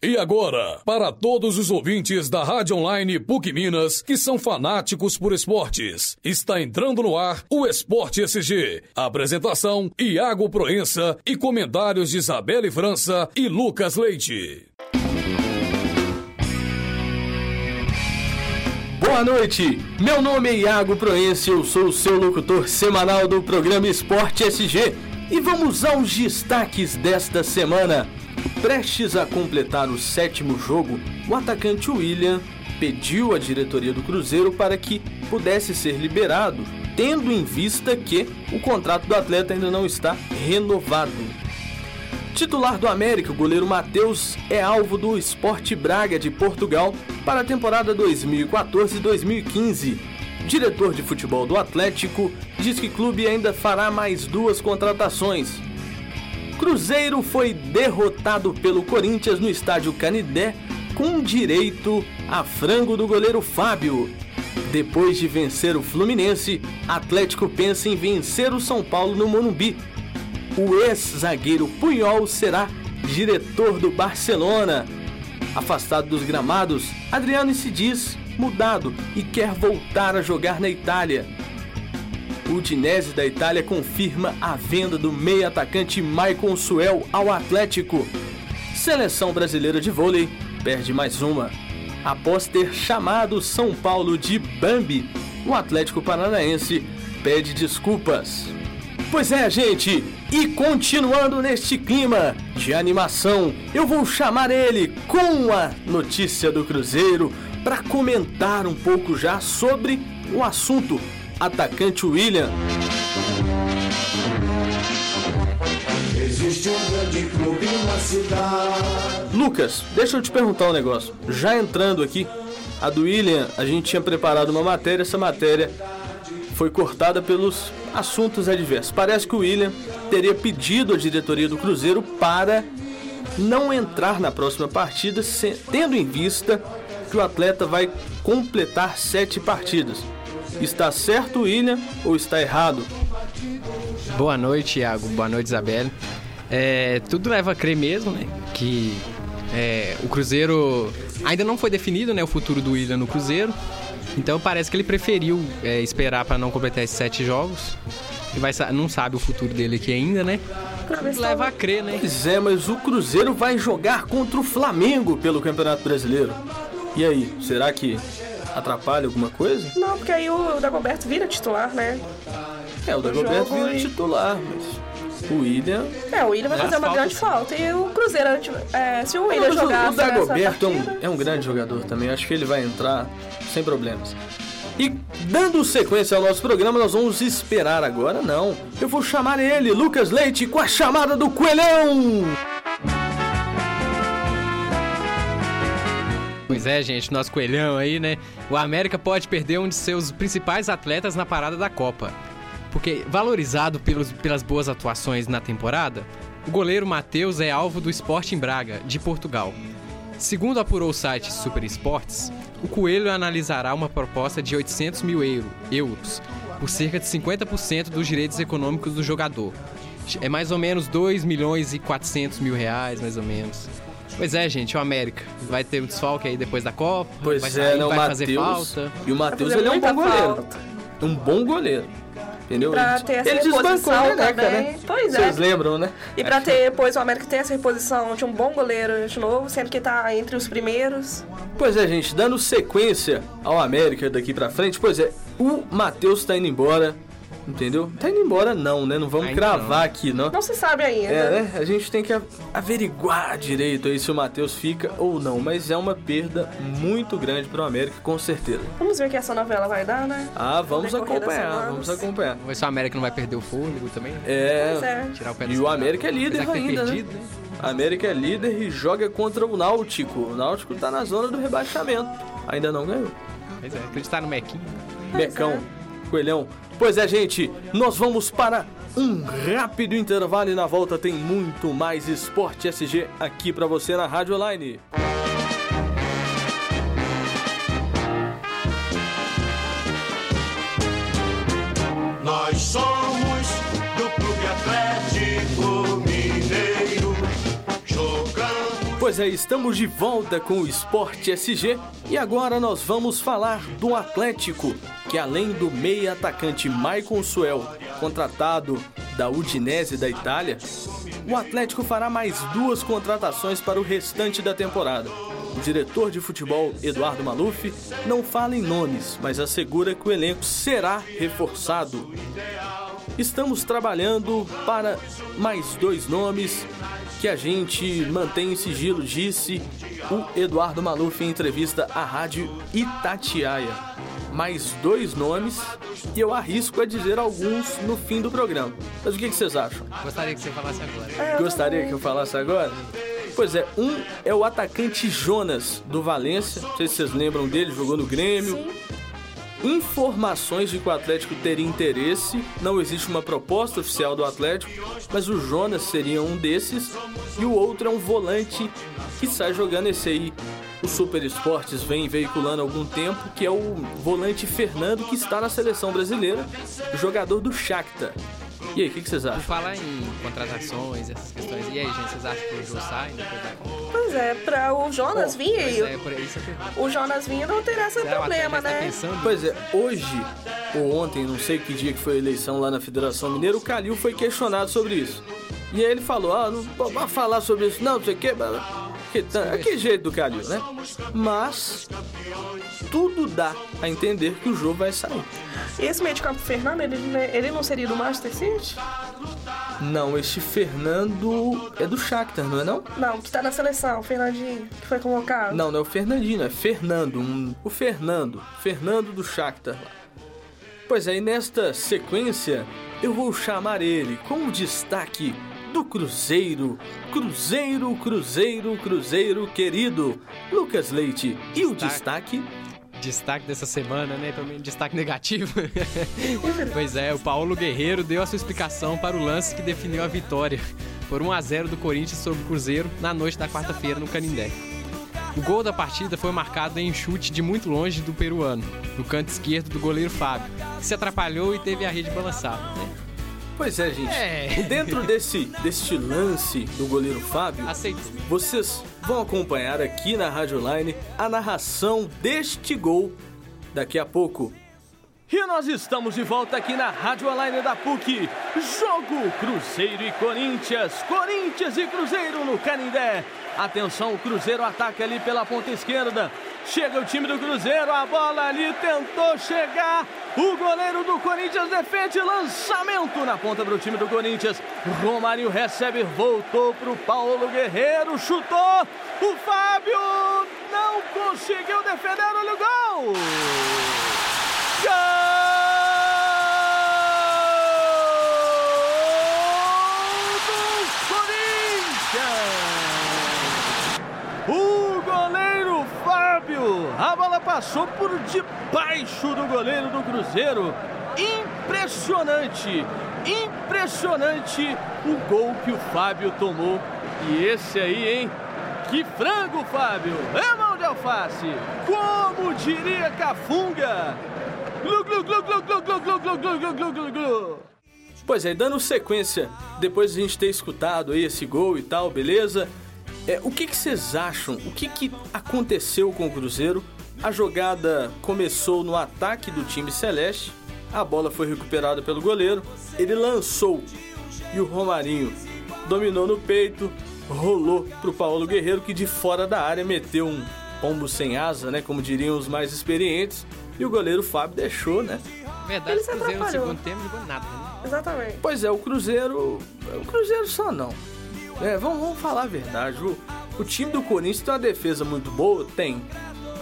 E agora, para todos os ouvintes da Rádio Online PUC Minas que são fanáticos por esportes, está entrando no ar o Esporte SG. Apresentação: Iago Proença e comentários de Isabelle França e Lucas Leite. Boa noite, meu nome é Iago Proença, eu sou o seu locutor semanal do programa Esporte SG e vamos aos destaques desta semana. Prestes a completar o sétimo jogo, o atacante William pediu à diretoria do Cruzeiro para que pudesse ser liberado, tendo em vista que o contrato do atleta ainda não está renovado. Titular do América, o goleiro Matheus é alvo do Sport Braga de Portugal para a temporada 2014-2015. Diretor de futebol do Atlético diz que o clube ainda fará mais duas contratações, Cruzeiro foi derrotado pelo Corinthians no estádio Canidé com direito a frango do goleiro Fábio. Depois de vencer o Fluminense, Atlético pensa em vencer o São Paulo no Morumbi. O ex-zagueiro Punhol será diretor do Barcelona. Afastado dos gramados, Adriano se diz mudado e quer voltar a jogar na Itália. O Udinese da Itália confirma a venda do meio atacante Maicon Suel ao Atlético. Seleção brasileira de vôlei perde mais uma. Após ter chamado São Paulo de Bambi, o Atlético Paranaense pede desculpas. Pois é, gente, e continuando neste clima de animação, eu vou chamar ele com a notícia do Cruzeiro para comentar um pouco já sobre o assunto atacante William. Um. Lucas, deixa eu te perguntar um negócio. Já entrando aqui, a do William, a gente tinha preparado uma matéria, essa matéria foi cortada pelos assuntos adversos. Parece que o William teria pedido à diretoria do Cruzeiro para não entrar na próxima partida, tendo em vista que o atleta vai completar sete partidas. Está certo, William, ou está errado? Boa noite, Iago. Boa noite, Isabelle. É, tudo leva a crer mesmo, né? Que é, o Cruzeiro ainda não foi definido, né? O futuro do William no Cruzeiro. Então parece que ele preferiu é, esperar para não completar esses sete jogos. E vai, não sabe o futuro dele aqui ainda, né? Tudo leva a crer, né? Pois é, mas o Cruzeiro vai jogar contra o Flamengo pelo Campeonato Brasileiro. E aí, será que atrapalha alguma coisa? Não, porque aí o Dagoberto vira titular, né? É, o Dagoberto vira e... titular, mas o William. É, o William vai fazer uma grande falta. E o Cruzeiro, é, se o William jogar. O Dagoberto é um, é um grande jogador também. Acho que ele vai entrar sem problemas. E dando sequência ao nosso programa, nós vamos esperar agora, não. Eu vou chamar ele, Lucas Leite, com a chamada do Coelhão! Pois é, gente, nosso coelhão aí, né? O América pode perder um de seus principais atletas na parada da Copa. Porque, valorizado pelos, pelas boas atuações na temporada, o goleiro Matheus é alvo do Sporting Braga, de Portugal. Segundo apurou o site Super Esportes, o Coelho analisará uma proposta de 800 mil euro, euros, por cerca de 50% dos direitos econômicos do jogador. É mais ou menos 2 milhões e 400 mil reais, mais ou menos. Pois é, gente, o América vai ter um desfalque aí depois da Copa. Pois vai é, não, vai Mateus, fazer falta. E o Matheus, ele é um bom goleiro. Um bom goleiro. Entendeu? Pra ter essa ele desbancou a Neneca, né? Pois é. Vocês lembram, né? E pra ter, depois, o América ter essa reposição de um bom goleiro de novo, sendo que tá entre os primeiros. Pois é, gente, dando sequência ao América daqui pra frente, pois é, o Matheus tá indo embora. Entendeu? Tá indo embora não, né? Não vamos ainda cravar não. aqui, não. Não se sabe ainda. É, né? A gente tem que averiguar direito aí se o Matheus fica ou não. Mas é uma perda muito grande pro América, com certeza. Vamos ver o que essa novela vai dar, né? Ah, vamos acompanhar, vamos acompanhar. Vamos ver se o América não vai perder o fôlego também. É. É. Tirar o pé e o América é líder ainda, perdido, né? A América é líder e joga contra o Náutico. O Náutico tá na zona do rebaixamento. Ainda não ganhou. Pois é, acreditar no Mequinho. Mecão, é. Coelhão. Pois é, gente, nós vamos para um rápido intervalo e na volta tem muito mais Esporte SG aqui para você na Rádio Online. Nós somos do Clube Atlético Mineiro, jogamos Pois é, estamos de volta com o Esporte SG e agora nós vamos falar do Atlético, que além do meia atacante Maicon Suel, contratado da Udinese da Itália, o Atlético fará mais duas contratações para o restante da temporada. O diretor de futebol, Eduardo Maluf, não fala em nomes, mas assegura que o elenco será reforçado. Estamos trabalhando para mais dois nomes que a gente mantém em sigilo, disse o Eduardo Maluf em entrevista à rádio Itatiaia. Mais dois nomes e eu arrisco a dizer alguns no fim do programa. Mas o que, que vocês acham? Gostaria que você falasse agora. É, eu Gostaria que eu falasse agora? Pois é, um é o atacante Jonas do Valência. Não sei se vocês lembram dele, jogou no Grêmio. Sim. Informações de que o Atlético teria interesse. Não existe uma proposta oficial do Atlético, mas o Jonas seria um desses. E o outro é um volante que sai jogando esse aí. O Super Esportes vem veiculando há algum tempo, que é o volante Fernando, que está na seleção brasileira, jogador do Shakhtar. E aí, o que, que vocês Por acham? falar em contratações, essas questões. E aí, gente, vocês acham que o Jô sai depois da? Pois é, pra o Jonas vir Pois aí, é, por aí você pergunta. o Jonas vir não teria esse Será o Atlético problema, está né? pensando? Pois é, hoje ou ontem, não sei que dia que foi a eleição lá na Federação Mineira, o Calil foi questionado sobre isso. E aí ele falou, ah, não vamos falar sobre isso não, não sei o que, que, que jeito do Calil, né? Mas tudo dá a entender que o jogo vai sair. E esse meio de campo Fernando, ele, né, ele não seria do Master City? Não, este Fernando é do Shakhtar, não é não? Não, que tá na seleção, o Fernandinho, que foi convocado. Não, não é o Fernandinho, é Fernando. um- o Fernando. Fernando do Shakhtar. Pois é, e nesta sequência eu vou chamar ele como destaque do Cruzeiro. Cruzeiro, Cruzeiro, Cruzeiro querido. Lucas Leite. E o destaque? Destaque dessa semana, né? Menos destaque negativo. pois é, o Paulo Guerreiro deu a sua explicação para o lance que definiu a vitória por 1 a 0 do Corinthians sobre o Cruzeiro na noite da quarta-feira no Canindé. O gol da partida foi marcado em chute de muito longe do peruano, no canto esquerdo do goleiro Fábio, que se atrapalhou e teve a rede balançada. Né? Pois é, gente. É. Dentro desse, deste lance do goleiro Fábio, Aceitou. Vocês vão acompanhar aqui na Rádio Line a narração deste gol daqui a pouco. E nós estamos de volta aqui na Rádio Online da PUC. Jogo Cruzeiro e Corinthians. Corinthians e Cruzeiro no Canindé. Atenção, o Cruzeiro ataca ali pela ponta esquerda. Chega o time do Cruzeiro, a bola ali tentou chegar. O goleiro do Corinthians defende lançamento na ponta para o time do Corinthians. Romário recebe, voltou para o Paulo Guerreiro, chutou. O Fábio não conseguiu defender, olha o gol! A bola passou por debaixo do goleiro do Cruzeiro. Impressionante, impressionante o gol que o Fábio tomou. E esse aí, hein? Que frango, Fábio! É mão de alface! Como diria Cafunga! Glu, glu, glu, glu, glu, glu, glu, glu, glu, glu, glu, glu. Pois é, dando sequência, depois de a gente ter escutado aí esse gol e tal, beleza? É, o que, que vocês acham? O que, que aconteceu com o Cruzeiro? A jogada começou no ataque do time celeste, a bola foi recuperada pelo goleiro, ele lançou e o Romarinho dominou no peito, rolou pro Paulo Guerreiro que de fora da área meteu um pombo sem asa, né, como diriam os mais experientes, e o goleiro Fábio deixou, né? Verdade, Ele o se Cruzeiro no atrapalhou. segundo tempo jogou nada, né? Exatamente. Pois é, o Cruzeiro. O Cruzeiro só não. É, vamos, vamos falar a verdade. O, o time do Corinthians tem uma defesa muito boa? Tem.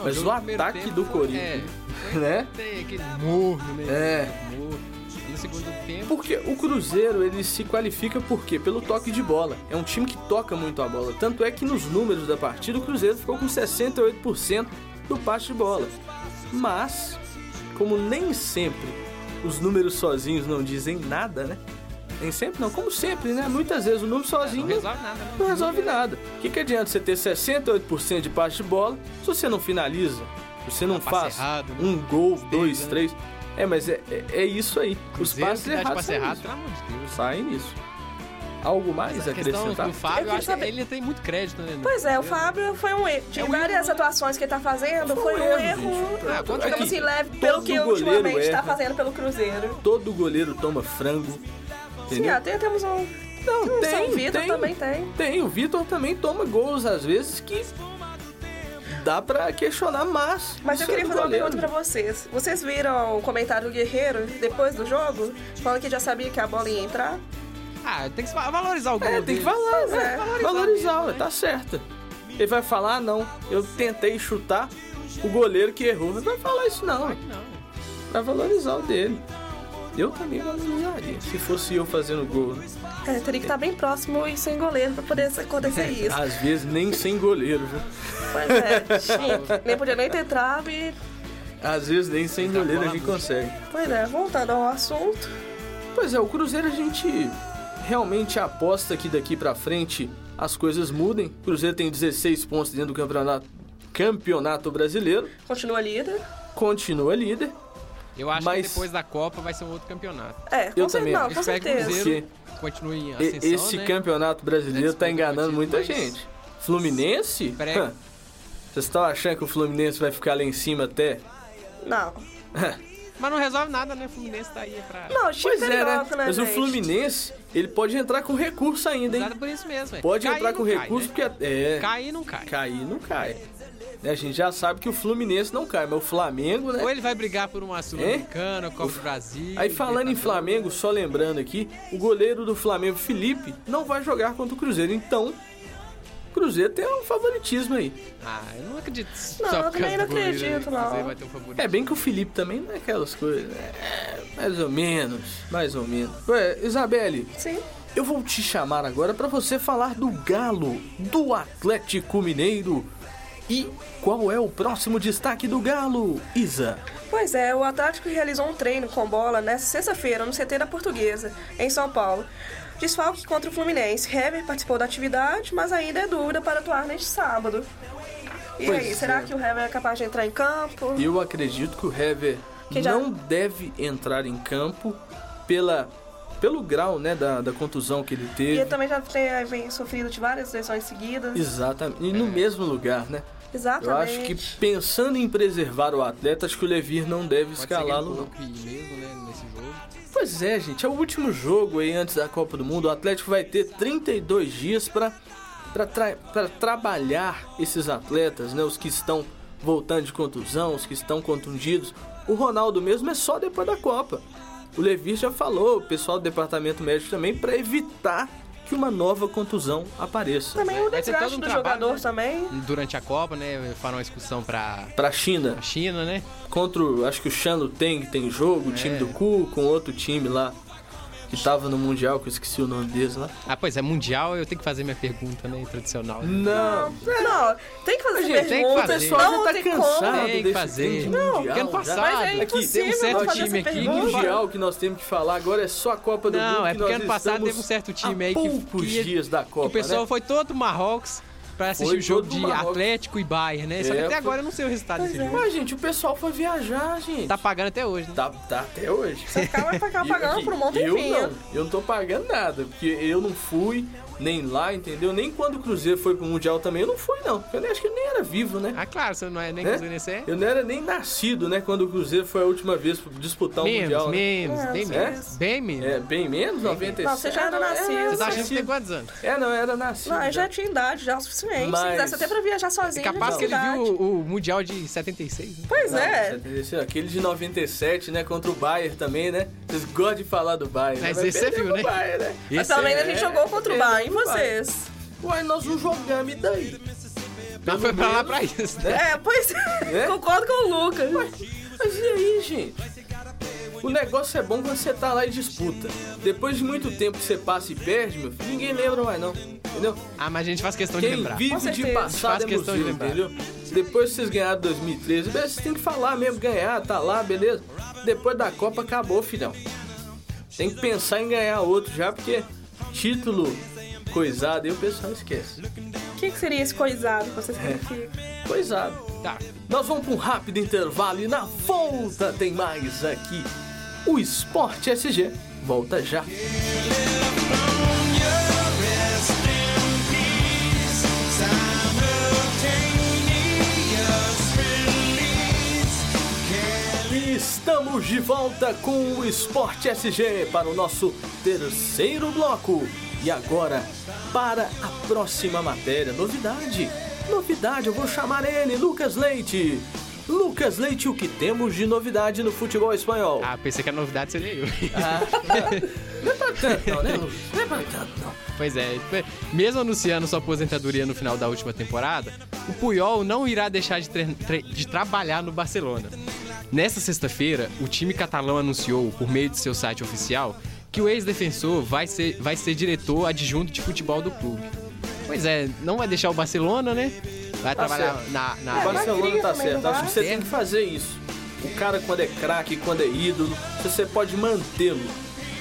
Mas o ataque tempo do Corinthians. É, Né? tem aquele morno, né? É. No segundo tempo, Porque o Cruzeiro ele se qualifica por quê? Pelo toque de bola. É um time que toca muito a bola. Tanto é que nos números da partida o Cruzeiro ficou com 68% do passe de bola. Mas, como nem sempre os números sozinhos não dizem nada, né? Nem sempre não, como sempre, né? Muitas vezes o número não sozinho resolve nada, né? não resolve nada. O que, que adianta você ter 68% de passe de bola se você não finaliza? Se você não faz errado, né? um gol, dois, né? três. É, mas é, é, é isso aí. Os Cruzeiro passes dá de errados passe saem errado, nisso. Saem nisso. Algo mais a acrescentar? do Fábio, acho que saber- ele tem muito crédito, né? Pois é, o Fábio foi um erro. De É um várias erro. atuações que ele tá fazendo, Foi foi um um erro, erro. Ah, quanto digamos assim, leve, pelo que ultimamente tá erra. fazendo pelo Cruzeiro. Todo goleiro toma frango. Sim, Entendeu? até temos um. Não, o tem, São Vitor tem. também tem. Tem, o Vitor também toma gols às vezes que dá pra questionar, mas. Mas eu é queria fazer uma goleiro. pergunta pra vocês. Vocês viram o comentário do Guerreiro depois do jogo? Falando que já sabia que a bola ia entrar? Ah, tem que valorizar o gol É, tem que falar, né? é. Valorizar, Valorizar mesmo, tá certo. Ele vai falar, ah, não, eu tentei chutar o goleiro que errou. Não vai falar isso não. vai valorizar o dele. Eu também valorizaria, se fosse eu fazendo gol. né? É, teria que estar bem próximo e sem goleiro pra poder acontecer isso. Às vezes nem sem goleiro, viu? Pois é, sim. nem podia nem ter trave. Às vezes nem sem Tá goleiro a gente amigo. consegue. Pois é, voltando ao assunto. Pois é, o Cruzeiro a gente realmente aposta que daqui pra frente as coisas mudem. O Cruzeiro tem 16 pontos dentro do campeonato, campeonato brasileiro, Continua líder. continua líder. Eu acho Mas- que depois da Copa vai ser um outro campeonato. É, com Eu também não, com Espero que o certeza. Cruzeiro continue em ascensão, Esse né? campeonato brasileiro tá enganando do muita mas- gente. Fluminense? Prega. Hã. Vocês estão achando que o Fluminense vai ficar lá em cima até? Não. Mas não resolve nada, né? O Fluminense tá aí pra... Não, Pois é, né? né, Mas o? Fluminense, ele pode entrar com recurso ainda, hein? Nada por isso mesmo, velho. Pode Cair entrar com cai, recurso, né? porque é. Cair não cai. Cair não cai. Né, A gente já sabe que o Fluminense não cai, mas o Flamengo, né? Ou ele vai brigar por uma Sul-Americana, Copa do Brasil... Aí falando em. Flamengo, só lembrando aqui, o goleiro do Flamengo, Felipe, não vai jogar contra o Cruzeiro. Então, o Cruzeiro tem um favoritismo aí. Ah, eu não acredito Não, só eu também não acredito, né? não. O Cruzeiro vai ter um. É bem que o Felipe também não é aquelas coisas. É, mais ou menos, mais ou menos. Ué, Isabelle, Sim. eu vou te chamar agora para você falar do Galo, do Atlético Mineiro. E qual é o próximo destaque do Galo, Isa? Pois é, o Atlético realizou um treino com bola nesta sexta-feira no CT da Portuguesa, em São Paulo. Desfalque contra o Fluminense. Hever participou da atividade, mas ainda é dúvida para atuar neste sábado. E Pois aí, é. será que o Hever é capaz de entrar em campo? Eu acredito que o Hever Que já- não deve entrar em campo pela, pelo grau né, da, da contusão que ele E teve. ele também já tem, vem sofrido de várias lesões seguidas. Exatamente. E no mesmo lugar, né? Eu Exatamente. acho que pensando em preservar o atleta, acho que o Levir não deve escalá-lo, né. Pois é, gente, é o último jogo aí antes da Copa do Mundo. O Atlético vai ter 32 dias para para trabalhar esses atletas, né? Os que estão voltando de contusão, os que estão contundidos. O Ronaldo mesmo é só depois da Copa. O Levi já falou, o pessoal do departamento médico também, para evitar que uma nova contusão apareça. Também o ter desgaste um do trabalho, jogador né? também. Durante a Copa, né, farão uma excursão pra Para a China, pra China, né? contra, o- acho que o Shanlo tem, tem jogo, o time É. do Cu, com outro time lá, que tava no Mundial, que eu esqueci o nome deles lá. Ah, pois é, Mundial, eu tenho que fazer minha pergunta, né, tradicional. né? Não, Não, tem que fazer Gente, tem que perguntas. fazer. O pessoal já Não tá tem cansado. Tem que fazer. Não, mundial, porque ano passado Mas é Aqui, tem um certo time aqui pergunta. mundial que nós temos que falar agora é só a Copa do Mundo. Não, é que porque nós ano passado estamos teve um certo time aí que- poucos que- dias da Copa, o pessoal né? foi todo Marrocos pra assistir Foi o jogo de Marrocos. Atlético e Bayern, né? Só que É, até foi- agora eu não sei o resultado desse jogo. Mas, gente, o pessoal foi viajar, gente. Tá pagando até hoje, né? Tá, tá até hoje. Você ficava E- pagando e- por um monte de Eu não, eu não tô pagando nada, porque eu não fui nem lá, entendeu? Nem quando o Cruzeiro foi pro Mundial também, eu não fui, não. Eu nem, acho que eu nem era vivo, né? Ah, claro, você não é nem Né? cruzeirense, é? Eu não era nem nascido, né? Quando o Cruzeiro foi a última vez pra disputar o Mundial. né? menos, É, bem é? menos. Bem menos. É, bem menos, 97. Não, você já era nascido. É, Você tá achando que tem quantos anos? É, não, era nascido. Não, eu já. já tinha idade, já o suficiente. Mas- Se quisesse até pra viajar É sozinho. capaz já que ele viu o, o Mundial de 76, né? Pois Não, é. você- Aquele de 97, né? Contra o Bayern também, né? Vocês gostam de falar do Bayern. Mas né? Vai esse você viu, né? Bayern, né? Mas também é- a gente jogou contra o é, Bayern. E vocês? Uai, nós não jogamos, e daí? Mas foi pra lá pra isso, né? É, pois é. É? Concordo com o Lucas. Mas e aí, gente? O negócio é bom quando você tá lá e disputa. Depois de muito tempo que você passa e perde, meu filho, ninguém lembra mais não. Entendeu? Ah, mas a gente faz questão de Quem lembrar. vive de passado Faz é questão de museu, lembrar. entendeu? Depois que vocês ganharam 2013, beleza, você tem que falar mesmo, ganhar, tá lá, beleza? Depois da Copa acabou, filhão. Tem que pensar em ganhar outro já, porque título coisado, e o pessoal esquece. O que, que, seria esse coisado que você significa? É, coisado. Tá. Nós vamos para um rápido intervalo e na volta tem mais aqui. O Esporte SG volta já. Estamos de volta com o Esporte SG para o nosso terceiro bloco. E agora, para a próxima matéria, novidade. Novidade, eu vou chamar ele, Lucas Leite. Lucas Leite, o que temos de novidade no futebol espanhol? Ah, pensei que a novidade seria eu. Ah, não é pra tanto, não, né, Lucas? Não é pra tanto, não. Pois é, mesmo anunciando sua aposentadoria no final da última temporada, o Puyol não irá deixar de, de trabalhar no Barcelona. Nesta sexta-feira, o time catalão anunciou, por meio de seu site oficial, que o ex-defensor vai ser, vai ser diretor adjunto de futebol do clube. Pois é, não vai deixar o Barcelona, né? Vai Tá trabalhar certo. na, O na, É, Barcelona tá certo. Acho que você tem que fazer isso. O cara, quando é craque, quando é ídolo, você pode mantê-lo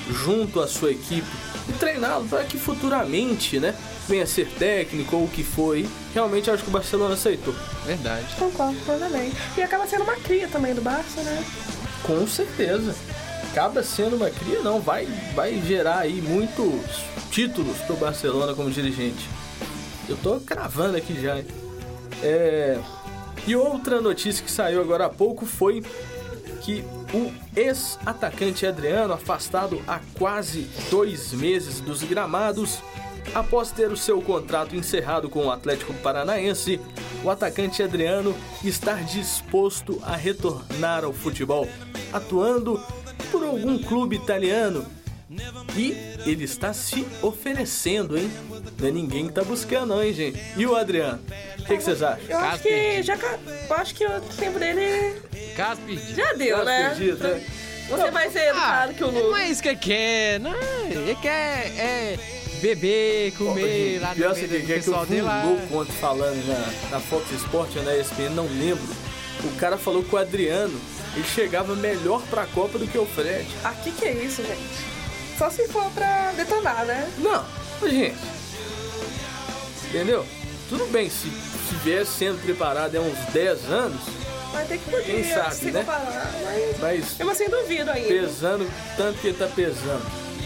junto à sua equipe e treiná-lo para que futuramente, né, venha ser técnico ou o que foi. Realmente acho que o Barcelona aceitou. Verdade. Concordo plenamente. E acaba sendo uma cria também do Barça, né? Com certeza. Acaba sendo uma cria, não. Vai, vai gerar aí muitos títulos pro Barcelona como dirigente. Eu tô cravando aqui já. É... E outra notícia que saiu agora há pouco foi que o ex-atacante Adriano, afastado há quase dois meses dos gramados, após ter o seu contrato encerrado com o Atlético Paranaense, o atacante Adriano está disposto a retornar ao futebol, atuando por algum clube italiano. E ele está se oferecendo, hein? Não é ninguém que tá buscando, não, hein, gente? E o Adriano? O que, que vocês acham? Eu acho que já. Eu acho que o tempo dele Caso perdido. já deu, Caso né? perdido, né? Você vai ser educado que o Não Lucas. é isso que ele quer, não. Ele quer é, beber, comer lá Pior no você meio que é que eu pessoal dele lá. louco ontem falando na, na Fox Sport ou na ESPN, não lembro. O cara falou que o Adriano ele chegava melhor pra Copa do que o Fred. Aqui que é isso, gente? Só se for pra detonar, né? Não, mas, gente. Entendeu? Tudo bem, se, se vier sendo preparado há uns 10 anos, Vai ter que poder Quem sabe, se né? comparar. Mas mas eu assim duvido ainda. pesando tanto que ele tá pesando.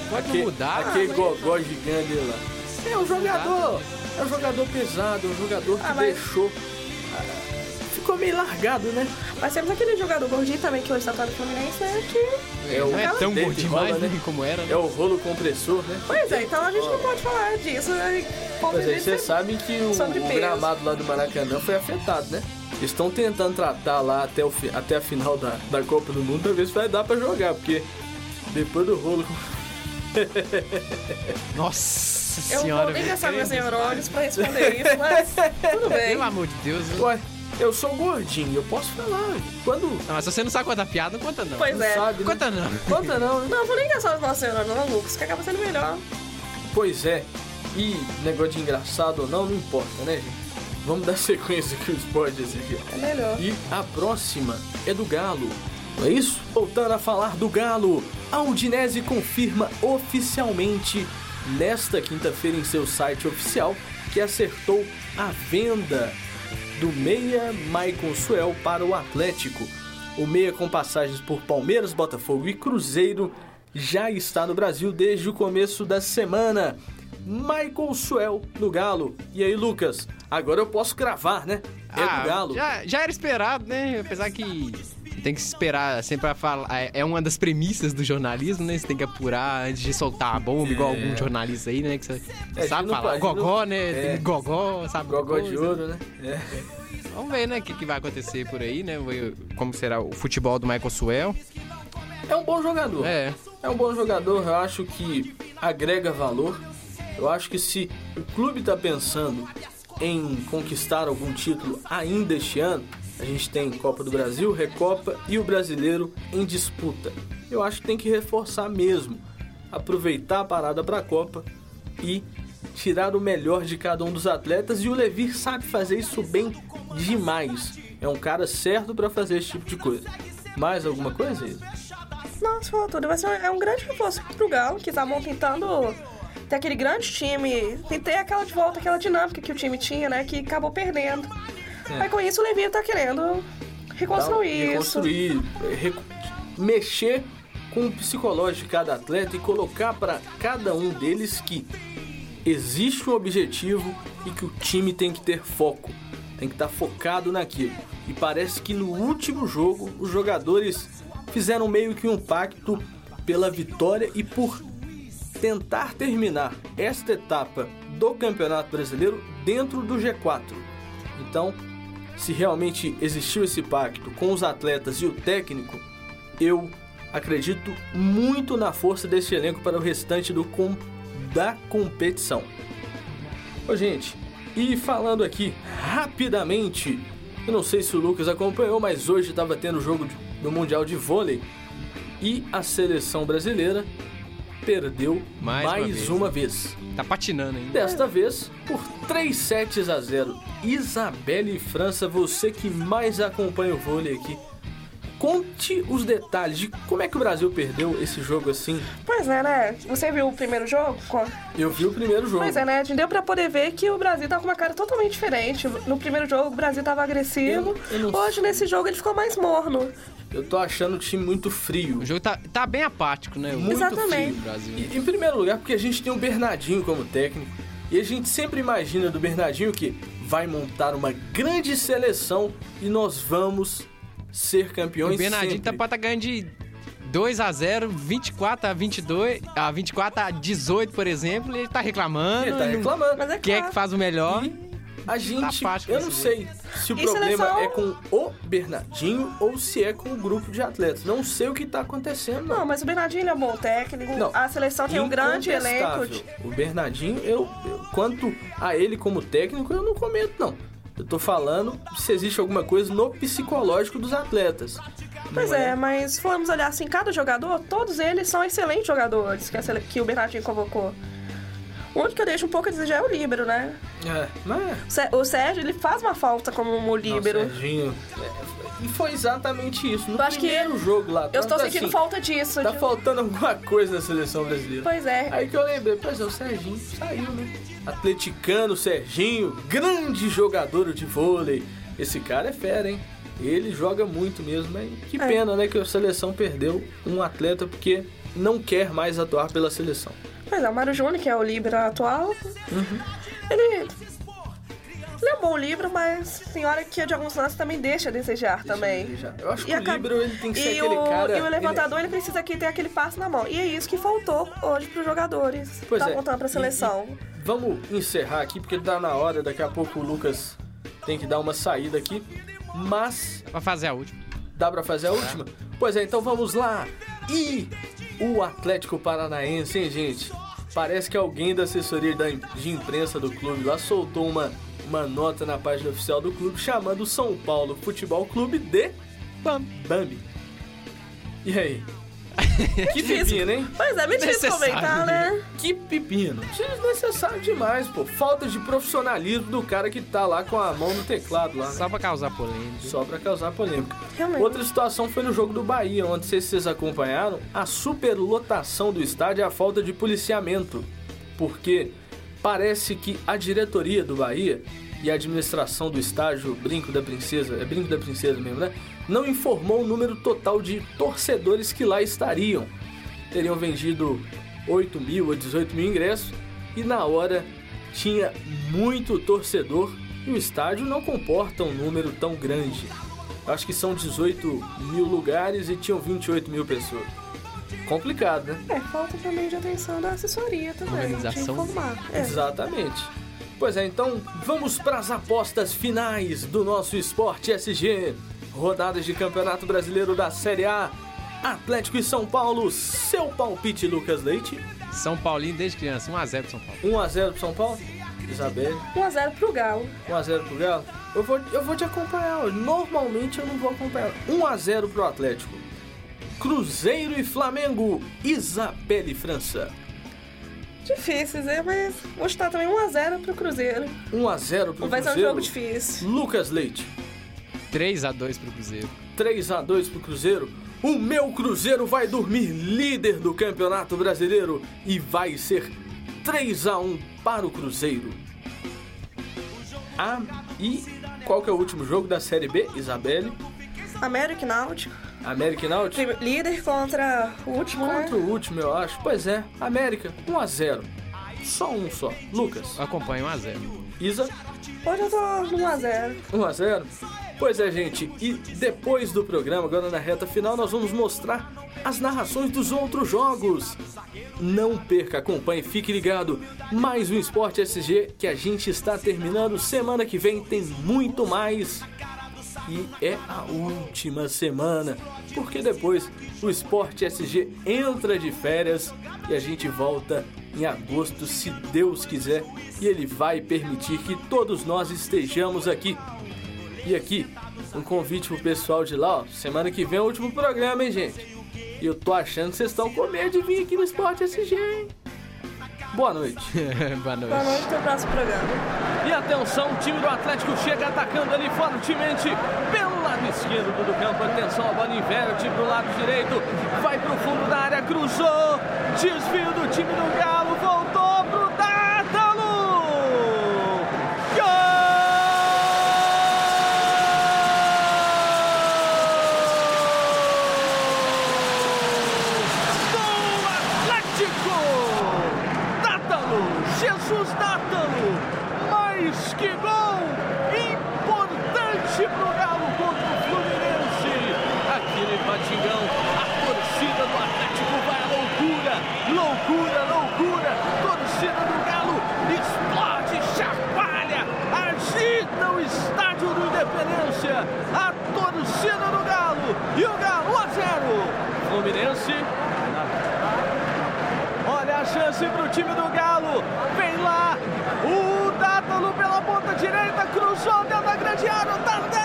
Pode Aquele- mudar. Aquele mas- gogó gigante lá. É um jogador. É um jogador pesado, é um jogador que Ah, mas- deixou. Ficou meio largado, né? Mas temos aquele jogador gordinho também que hoje tá no Fluminense, né? Que... É o Não é tão gordinho Rola, mais, né? né? Como era, né? É o rolo compressor, né? Pois é, então a gente não pode falar disso. Né? Aí ele vocês sabem que o, o gramado lá do Maracanã foi afetado, né? Estão tentando tratar lá até, o, até a final da, da Copa do Mundo pra ver se vai dar pra jogar, porque depois do rolo. Nossa Eu não senhora. vou nem gastar meus neurônios pra responder isso, mas tudo bem. Pelo amor de Deus. eu- Ué, eu sou gordinho, eu posso falar. Quando. Não, mas se você não sabe contar piada, não conta não. Pois Não é. sabe, né? Conta não. Conta não, né? Não, eu vou nem gastar os nossos neurônios, não, Lucas, que acaba sendo melhor. Pois é. E negócio de engraçado ou não, não importa, né, gente? Vamos dar sequência aqui os esportes aqui. É melhor. E a próxima é do Galo. Não é isso? Voltando a falar do Galo, a Udinese confirma oficialmente nesta quinta-feira em seu site oficial que acertou a venda do meia Maicon Suel para o Atlético. O meia com passagens por Palmeiras, Botafogo e Cruzeiro já está no Brasil desde o começo da semana. Michael Suel no Galo. E aí, Lucas? Agora eu posso cravar, né? É Ah, do Galo. Já, já era esperado, né? Apesar que tem que esperar sempre pra falar. é- É uma das premissas do jornalismo, né? Você tem que apurar antes de soltar a bomba, igual algum jornalista aí, né? Que você É, a sabe falar. não- Gogó, né? é. Gogó, sabe? Gogó de ouro, né? É. Vamos ver, né? O que, que vai acontecer por aí, né? Como será o futebol do Michael Suel. É um bom jogador. É. É um bom jogador, eu acho que agrega valor. Eu acho que se o clube está pensando em conquistar algum título ainda este ano, a gente tem Copa do Brasil, Recopa e o Brasileiro em disputa. Eu acho que tem que reforçar mesmo, aproveitar a parada para a Copa e tirar o melhor de cada um dos atletas. E o Levir sabe fazer isso bem demais. É um cara certo para fazer esse tipo de coisa. Mais alguma coisa? Isa? Nossa, falou tudo. Vai ser é um grande reforço pro Galo, que tá tentando ter aquele grande time. Ter aquela de volta, aquela dinâmica que o time tinha, né? Que acabou perdendo. É. Aí com isso o Levi tá querendo reconstruir isso. reconstruir, é, recu- mexer com o psicológico de cada atleta e colocar para cada um deles que existe um objetivo e que o time tem que ter foco, tem que estar focado naquilo. E parece que no último jogo os jogadores fizeram meio que um pacto pela vitória e por tentar terminar esta etapa do Campeonato Brasileiro dentro do G4. Então, se realmente existiu esse pacto com os atletas e o técnico, eu acredito muito na força desse elenco para o restante do com, da competição. Ô, gente, e falando aqui rapidamente, eu não sei se o Lucas acompanhou, mas hoje estava tendo o jogo do Mundial de Vôlei e a seleção brasileira perdeu Mais mais, uma vez. uma vez. Tá patinando ainda. Desta vez por 3 sets a 0. Isabelle França, você que mais acompanha o vôlei aqui. Conte os detalhes de como é que o Brasil perdeu esse jogo assim. Pois é, né? Você viu o primeiro jogo? Eu vi o primeiro jogo. Pois é, né? Deu pra poder ver que o Brasil tá com uma cara totalmente diferente. No primeiro jogo, o Brasil tava agressivo. Eu- eu Hoje, nesse jogo, ele ficou mais morno. Eu tô achando o time muito frio. O jogo tá, tá bem apático, né? Muito Exatamente. do Brasil. E, em primeiro lugar, porque a gente tem o Bernardinho como técnico. E a gente sempre imagina do Bernardinho que vai montar uma grande seleção e nós vamos ser campeões O Bernardinho tá, sempre. tá ganhando de 2 a 0 24 a 22, a 24 a 18, por exemplo, e ele tá reclamando. Ele tá reclamando. Mas é Quer claro. que faz o melhor? E a gente, apático eu não sei se o E problema seleção? é com o Bernardinho ou se é com o grupo de atletas. Não sei o que tá acontecendo. Não, mas o Bernardinho é um bom técnico. Não. A seleção tem um grande elenco. De- O Bernardinho, eu, eu- quanto a ele como técnico, eu não comento, não. Eu tô falando se existe alguma coisa no psicológico dos atletas. Pois Não é, mas se formos olhar assim, cada jogador, todos eles são excelentes jogadores que, a sele- que o Bernardinho convocou. O único que eu deixo um pouco a desejar é o Líbero, né? É, mas... O Sé- O Sérgio, ele faz uma falta como um Não, Líbero. Serginho, é, E foi exatamente isso. No Eu acho que primeiro jogo lá. Eu estou sentindo assim, falta disso. Tá de- faltando alguma coisa na seleção brasileira. Pois é. Aí que eu lembrei, pois é, o Serginho saiu, né? Atleticano, Serginho, grande jogador de vôlei. Esse cara é fera, hein? Ele joga muito mesmo, mas que É. pena, né, que a seleção perdeu um atleta porque não quer mais atuar pela seleção. Pois é, o Mário Júnior, que é o Líbero atual, Uhum. ele... Ele é um bom livro, mas tem hora que de alguns lances também deixa a desejar também. Eu acho que E o a Libro ele tem que ser e aquele o, cara. E o levantador, ele... precisa aqui ter aquele passe na mão. E é isso que faltou hoje pros jogadores. Pois tá é, voltando pra e- seleção. e vamos encerrar aqui porque tá na hora, daqui a pouco o Lucas tem que dar uma saída aqui. Mas Pra fazer a última. Dá pra fazer a última? Pois é, então vamos lá. E o Atlético Paranaense, hein, gente? Parece que alguém da assessoria de imprensa do clube lá soltou uma, uma nota na página oficial do clube chamando o São Paulo Futebol Clube de Bam. Bambi. E aí? Que pepino, hein? Pois é, me difícil Necessário. comentar, né? Que pepino. Desnecessário demais, pô. Falta de profissionalismo do cara que tá lá com a mão no teclado lá. né? Só pra causar polêmica. Só pra causar polêmica. Realmente. Outra situação foi no jogo do Bahia, onde, não sei se vocês acompanharam, a superlotação do estádio e a falta de policiamento. Porque parece que a diretoria do Bahia e a administração do estádio Brinco da Princesa, é Brinco da Princesa mesmo, né? Não informou o número total de torcedores que lá estariam. Teriam vendido 8 mil a 18 mil ingressos e na hora tinha muito torcedor e o estádio não comporta um número tão grande. Acho que são 18 mil lugares e tinham 28 mil pessoas. Complicado, né? É, falta também de atenção da assessoria também. Organização. De informar. É. Exatamente. Pois é, então vamos para as apostas finais do nosso Esporte SG. Rodadas de Campeonato Brasileiro da Série A. Atlético e São Paulo. Seu palpite, Lucas Leite. São Paulinho desde criança, 1x0 pro São Paulo. 1x0 pro São Paulo. Isabelle. 1x0 pro Galo. 1x0 pro Galo. Eu vou, eu vou te acompanhar. hoje. Normalmente eu não vou acompanhar. 1x0 pro Atlético. Cruzeiro e Flamengo. Isabelle França. Difícil, né? Mas vou chutar também 1x0 pro Cruzeiro. 1x0 pro Vai ser um Cruzeiro. jogo difícil. Lucas Leite. 3x2 pro Cruzeiro. 3 a 2 pro Cruzeiro. O meu Cruzeiro vai dormir líder do Campeonato Brasileiro e vai ser 3 a 1 para o Cruzeiro. Ah, e qual que é o último jogo da Série B, Isabelle? América e Náutico. América e Náutico? Líder contra o último, Contra né? o último, eu acho. Pois é, América, 1 a 0 Só um só. Lucas, Acompanha 1x0. Isa, Hoje eu tô no 1x0. 1 a 0 Pois é, gente, e depois do programa, agora na reta final, nós vamos mostrar as narrações dos outros jogos. Não perca, acompanhe, fique ligado. Mais um Esporte SG que a gente está terminando. Semana que vem tem muito mais. E é a última semana, porque depois o Esporte SG entra de férias e a gente volta em agosto, se Deus quiser, e Ele vai permitir que todos nós estejamos aqui. E aqui, um convite pro pessoal de lá, ó, semana que vem é o último programa, hein, gente? E eu tô achando que vocês estão com medo de vir aqui no Esporte SG, hein? Boa noite. Boa noite. Boa noite, até o próximo programa. E atenção, o time do Atlético chega atacando ali fortemente pelo lado esquerdo do campo. Atenção, a bola inverte pro lado direito, vai pro fundo da área, cruzou, desvio do time do Galo, voltou pro Dátalo! Gol! do Atlético! Dátalo! Jesus Dátalo! Mas que gol! Importante pro Galo contra o Fluminense! Aqui no Patingão, a torcida do Atlético vai à loucura! Loucura, loucura! Torcida do Galo explode, chacoalha, agita o estádio do Independência! A torcida do Galo! E o Galo 1 a 0! Fluminense Chance pro time do Galo. Vem lá. O Dátalo pela ponta direita. Cruzou dentro da grande área. O Tardelli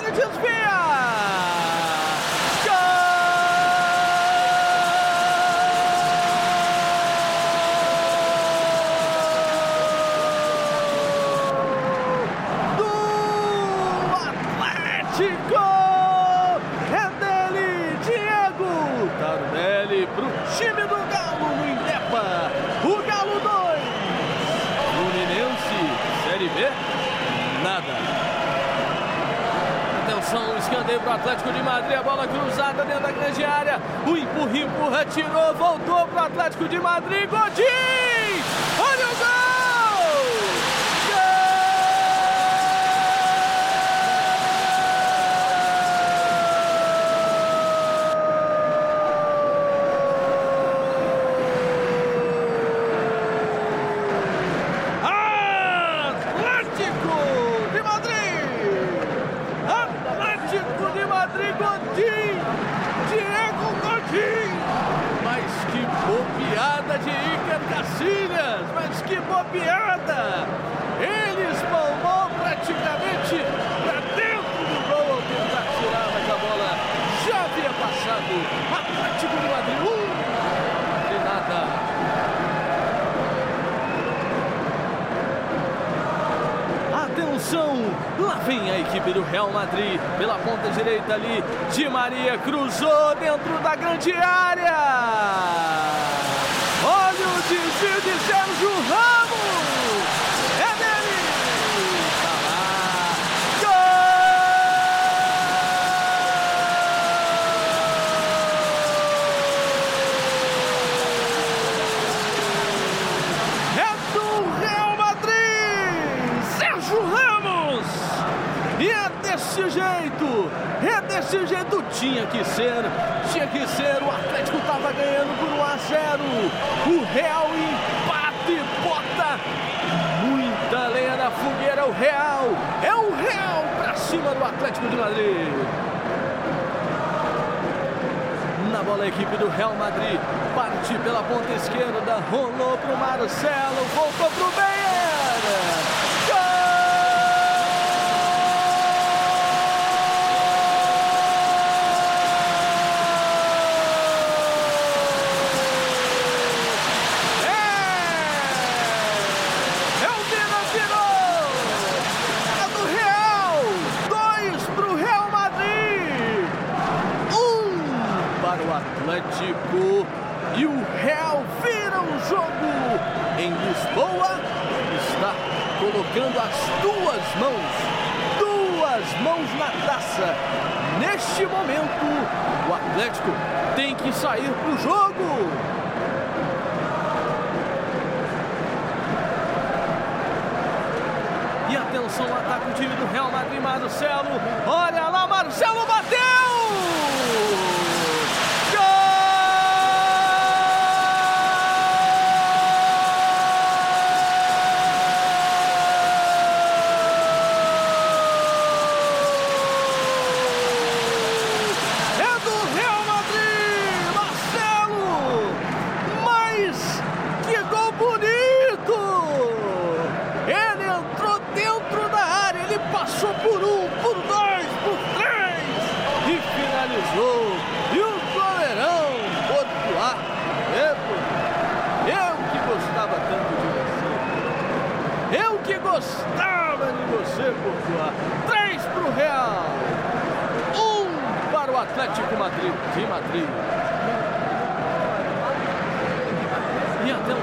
Atlético de Madrid. Godin! Olha o gol! Atlético de Madrid! Atlético de Madrid, Godin! Diego Godin! Mas que bobeada de Iker Casillas! Mas que bobeada! Ele espalmou praticamente para dentro do gol ao tentar tirar, mas a bola já havia passado. Atlético de Madrid, um! De nada. Atenção! Lá vem a equipe do Real Madrid pela ponta direita ali. Di Maria cruzou dentro da grande área. De Sérgio Ramos. É dele. Tá lá. Gol! É do Real Madrid. Sérgio Ramos. E é desse jeito, é desse jeito, tinha que ser, tinha que ser, o estava ganhando por 1 a 0, o Real empate, bota muita lenha na fogueira, o Real, é o Real pra cima do Atlético de Madrid. Na bola a equipe do Real Madrid, parte pela ponta esquerda, rolou pro Marcelo, voltou pro Beyer. É! É o Vina virou! É do Real! Dois pro Real Madrid! Um para o E o Real vira o jogo em Lisboa. Está colocando as duas mãos, duas mãos na taça. Neste momento, o Atlético tem que sair pro jogo. E atenção, ataca o time do Real Madrid, Marcelo. Olha lá,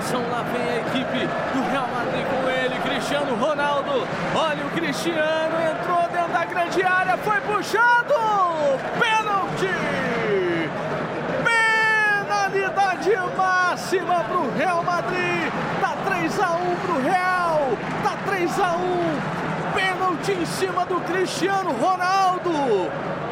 atenção, lá vem a equipe do Real Madrid com ele, Cristiano Ronaldo. Olha o Cristiano, entrou dentro da grande área, foi puxado! Pênalti! Penalidade máxima para o Real Madrid. Tá 3 a 1 para o Real. Tá 3 a 1. Pênalti em cima do Cristiano Ronaldo.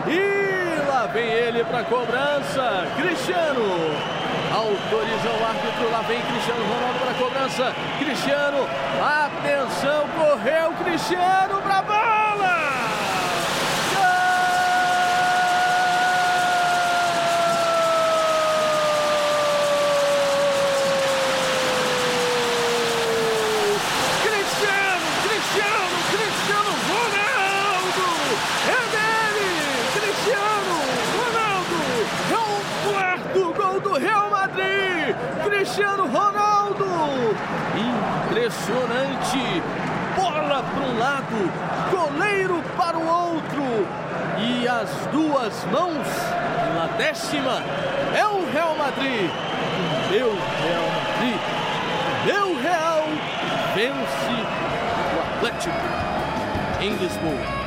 E lá vem ele para cobrança. Cristiano autoriza o árbitro. Lá vem Cristiano Ronaldo para a cobrança. Cristiano, atenção, correu Cristiano para a bola! Cristiano, Cristiano, Cristiano Ronaldo! É dele! Cristiano Ronaldo! É o quarto gol do Real Madrid! Ronaldo! Impressionante! Bola para um lado, goleiro para o outro e as duas mãos na décima é o Real Madrid. Meu Real Madrid, meu Real vence o Atlético em Lisboa.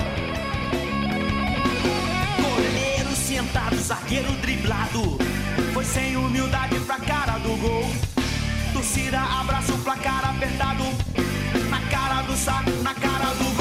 Goleiro sentado, zagueiro driblado. Foi sem humildade pra cara do gol. Torcida abraça o placar apertado. Na cara do saco, na cara do.